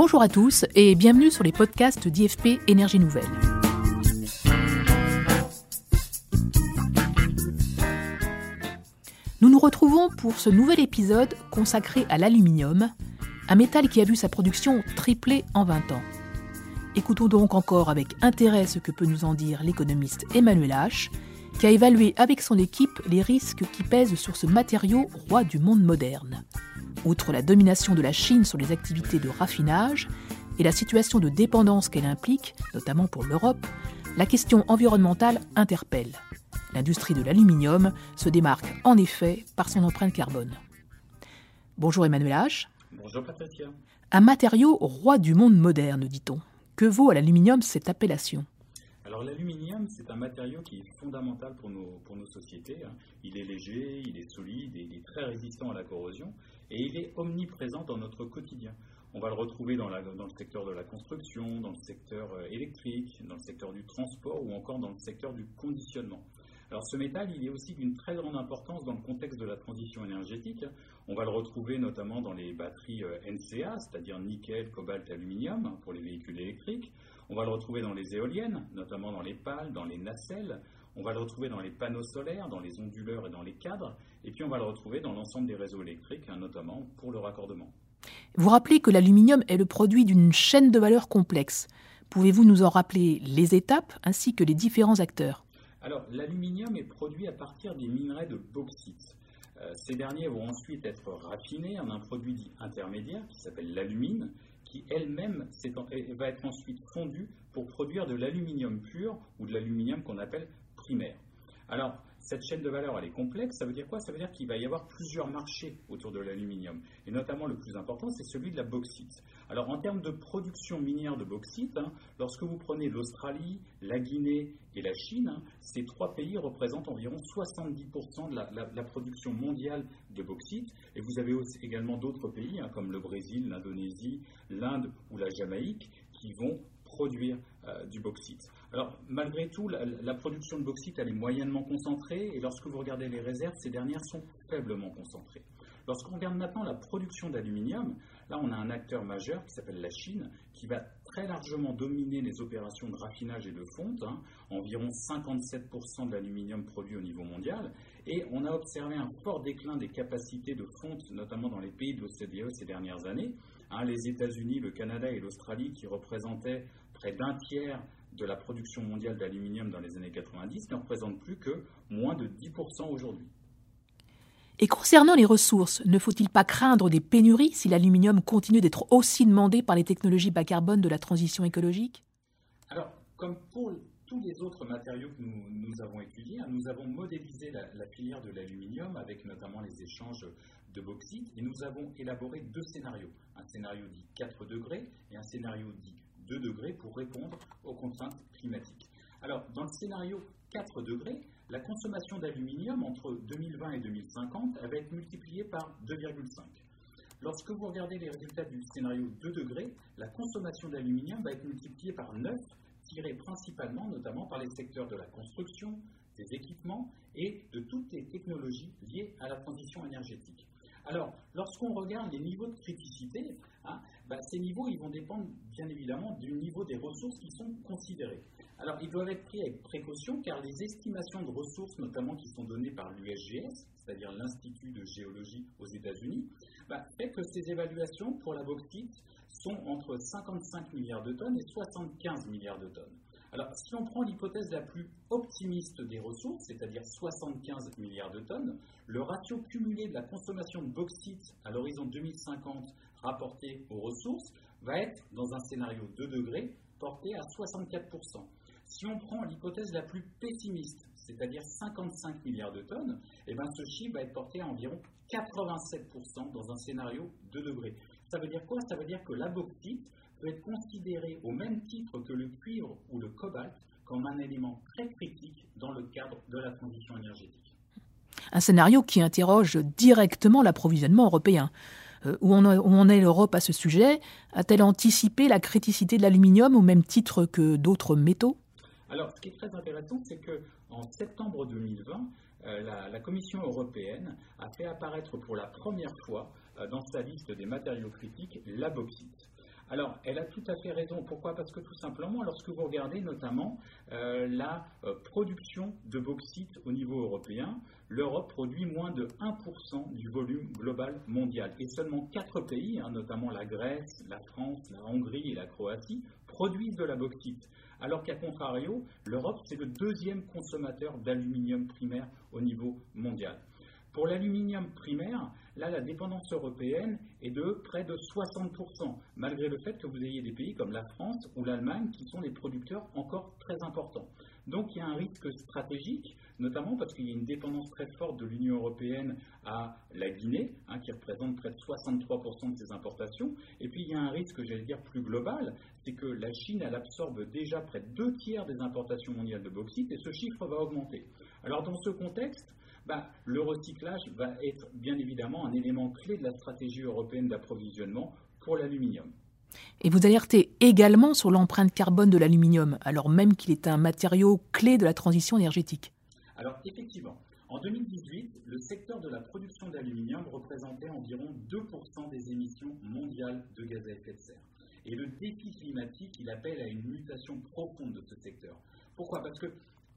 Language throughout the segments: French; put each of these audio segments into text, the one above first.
Bonjour à tous et bienvenue sur les podcasts d'IFP Énergie Nouvelle. Nous nous retrouvons pour ce nouvel épisode consacré à l'aluminium, un métal qui a vu sa production tripler en 20 ans. Écoutons donc encore avec intérêt ce que peut nous en dire l'économiste Emmanuel H., qui a évalué avec son équipe les risques qui pèsent sur ce matériau roi du monde moderne. Outre la domination de la Chine sur les activités de raffinage et la situation de dépendance qu'elle implique, notamment pour l'Europe, la question environnementale interpelle. L'industrie de l'aluminium se démarque en effet par son empreinte carbone. Bonjour Emmanuel H. Bonjour Patricia. Un matériau roi du monde moderne, dit-on. Que vaut à l'aluminium cette appellation? L'aluminium, c'est un matériau qui est fondamental pour nos, sociétés. Hein. Il est léger, il est solide, il est très résistant à la corrosion et il est omniprésent dans notre quotidien. On va le retrouver dans, dans le secteur de la construction, dans le secteur euh, électrique, dans le secteur du transport ou encore dans le secteur du conditionnement. Alors ce métal, il est aussi d'une très grande importance dans le contexte de la transition énergétique. On va le retrouver notamment dans les batteries euh, NCA, c'est-à-dire nickel, cobalt, aluminium pour les véhicules électriques. On va le retrouver dans les éoliennes, notamment dans les pales, dans les nacelles. On va le retrouver dans les panneaux solaires, dans les onduleurs et dans les cadres. Et puis on va le retrouver dans l'ensemble des réseaux électriques, hein, notamment pour le raccordement. Vous rappelez que l'aluminium est le produit d'une chaîne de valeur complexe. Pouvez-vous nous en rappeler les étapes ainsi que les différents acteurs? Alors, l'aluminium est produit à partir des minerais de bauxite. Euh, ces derniers vont ensuite être raffinés en un produit dit intermédiaire qui s'appelle l'alumine, qui elle-même va être ensuite fondue pour produire de l'aluminium pur ou de l'aluminium qu'on appelle primaire. Cette chaîne de valeur, elle est complexe. Ça veut dire quoi? Ça veut dire qu'il va y avoir plusieurs marchés autour de l'aluminium. Et notamment, le plus important, c'est celui de la bauxite. Alors, en termes de production minière de bauxite, hein, lorsque vous prenez l'Australie, la Guinée et la Chine, hein, ces trois pays représentent environ 70% de la, production mondiale de bauxite. Et vous avez également d'autres pays, hein, comme le Brésil, l'Indonésie, l'Inde ou la Jamaïque, qui vont produire du bauxite. Alors, malgré tout, la, production de bauxite, elle est moyennement concentrée, et lorsque vous regardez les réserves, ces dernières sont faiblement concentrées. Lorsqu'on regarde maintenant la production d'aluminium, là, on a un acteur majeur qui s'appelle la Chine, qui va très largement dominer les opérations de raffinage et de fonte, hein, environ 57% de l'aluminium produit au niveau mondial, et on a observé un fort déclin des capacités de fonte, notamment dans les pays de l'OCDE ces dernières années. Hein, les États-Unis, le Canada et l'Australie, qui représentaient près d'un tiers de la production mondiale d'aluminium dans les années 90 ne représente plus que moins de 10% aujourd'hui. Et concernant les ressources, ne faut-il pas craindre des pénuries si l'aluminium continue d'être aussi demandé par les technologies bas carbone de la transition écologique? Alors, comme pour tous les autres matériaux que nous, avons étudiés, hein, nous avons modélisé la, la filière de l'aluminium avec notamment les échanges de bauxite et nous avons élaboré deux scénarios. Un scénario dit 4 degrés et un scénario dit 2 degrés pour répondre aux contraintes climatiques. Alors, dans le scénario 4 degrés, la consommation d'aluminium entre 2020 et 2050 va être multipliée par 2,5. Lorsque vous regardez les résultats du scénario 2 degrés, la consommation d'aluminium va être multipliée par 9, tirée principalement notamment par les secteurs de la construction, des équipements et de toutes les technologies liées à la transition énergétique. Alors, lorsqu'on regarde les niveaux de criticité, hein, bah, ces niveaux ils vont dépendre bien évidemment du niveau des ressources qui sont considérées. Alors, ils doivent être pris avec précaution car les estimations de ressources, notamment qui sont données par l'USGS, c'est-à-dire l'Institut de géologie aux États-Unis, bah, fait que ces évaluations pour la bauxite sont entre 55 milliards de tonnes et 75 milliards de tonnes. Alors, si on prend l'hypothèse la plus optimiste des ressources, c'est-à-dire 75 milliards de tonnes, le ratio cumulé de la consommation de bauxite à l'horizon 2050 rapporté aux ressources va être, dans un scénario 2 degrés, porté à 64%. Si on prend l'hypothèse la plus pessimiste, c'est-à-dire 55 milliards de tonnes, eh ben ce chiffre va être porté à environ 87% dans un scénario 2 degrés. Ça veut dire quoi? Ça veut dire que la bauxite peut être considéré au même titre que le cuivre ou le cobalt comme un élément très critique dans le cadre de la transition énergétique. Un scénario qui interroge directement l'approvisionnement européen. Euh, où, en est l'Europe à ce sujet? A-t-elle anticipé la criticité de l'aluminium au même titre que d'autres métaux? Alors, ce qui est très intéressant, c'est qu'en septembre 2020, euh, la, la, Commission européenne a fait apparaître pour la première fois euh, dans sa liste des matériaux critiques la bauxite. Alors, elle a tout à fait raison. Pourquoi? Parce que tout simplement, lorsque vous regardez notamment euh, la euh, production de bauxite au niveau européen, l'Europe produit moins de 1% du volume global mondial. Et seulement 4 pays, hein, notamment la Grèce, la France, la Hongrie et la Croatie, produisent de la bauxite. Alors qu'à contrario, l'Europe, c'est le deuxième consommateur d'aluminium primaire au niveau mondial. Pour l'aluminium primaire, là, la dépendance européenne est de près de 60%, malgré le fait que vous ayez des pays comme la France ou l'Allemagne qui sont des producteurs encore très importants. Donc il y a un risque stratégique, notamment parce qu'il y a une dépendance très forte de l'Union européenne à la Guinée, hein, qui représente près de 63% de ses importations. Et puis il y a un risque, j'allais dire, plus global, c'est que la Chine, elle absorbe déjà près de deux tiers des importations mondiales de bauxite et ce chiffre va augmenter. Alors dans ce contexte, bah, le recyclage va être bien évidemment un élément clé de la stratégie européenne d'approvisionnement pour l'aluminium. Et vous alertez également sur l'empreinte carbone de l'aluminium, alors même qu'il est un matériau clé de la transition énergétique. Alors effectivement, en 2018, le secteur de la production d'aluminium représentait environ 2% des émissions mondiales de gaz à effet de serre. Et le défi climatique, il appelle à une mutation profonde de ce secteur. Pourquoi? Parce que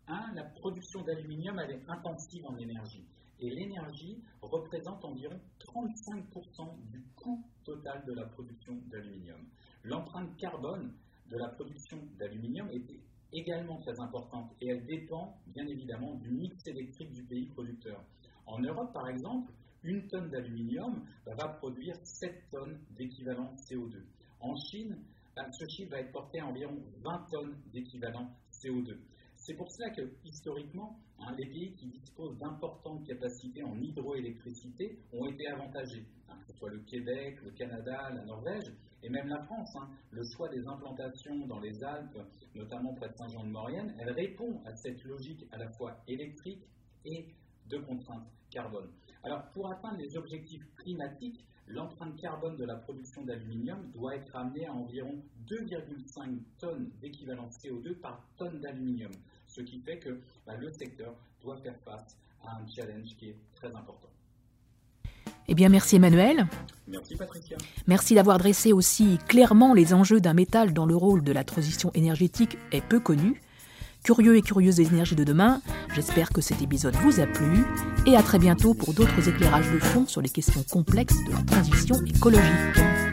la production d'aluminium, est intensive en énergie. Et l'énergie représente environ 35% du coût total de la production d'aluminium. L'empreinte carbone de la production d'aluminium est également très importante et elle dépend bien évidemment du mix électrique du pays producteur. En Europe, par exemple, une tonne d'aluminium va produire 7 tonnes d'équivalent CO2. En Chine, bah, ce chiffre va être porté à environ 20 tonnes d'équivalent CO2. C'est pour cela que, historiquement, les pays qui disposent d'importantes capacités en hydroélectricité ont été avantagés, hein, que ce soit le Québec, le Canada, la Norvège, et même la France. Hein. le choix des implantations dans les Alpes, notamment près de Saint-Jean-de-Maurienne, elle répond à cette logique à la fois électrique et de contrainte carbone. Alors, pour atteindre les objectifs climatiques, l'empreinte carbone de la production d'aluminium doit être amenée à environ 2,5 tonnes d'équivalent CO2 par tonne d'aluminium ce qui fait que bah, le secteur doit faire face à un challenge qui est très important. Eh bien, merci Emmanuel. Merci Patricia. Merci d'avoir dressé aussi clairement les enjeux d'un métal dont le rôle de la transition énergétique est peu connu. Curieux et curieuses des énergies de demain, j'espère que cet épisode vous a plu et à très bientôt pour d'autres éclairages de fond sur les questions complexes de la transition écologique.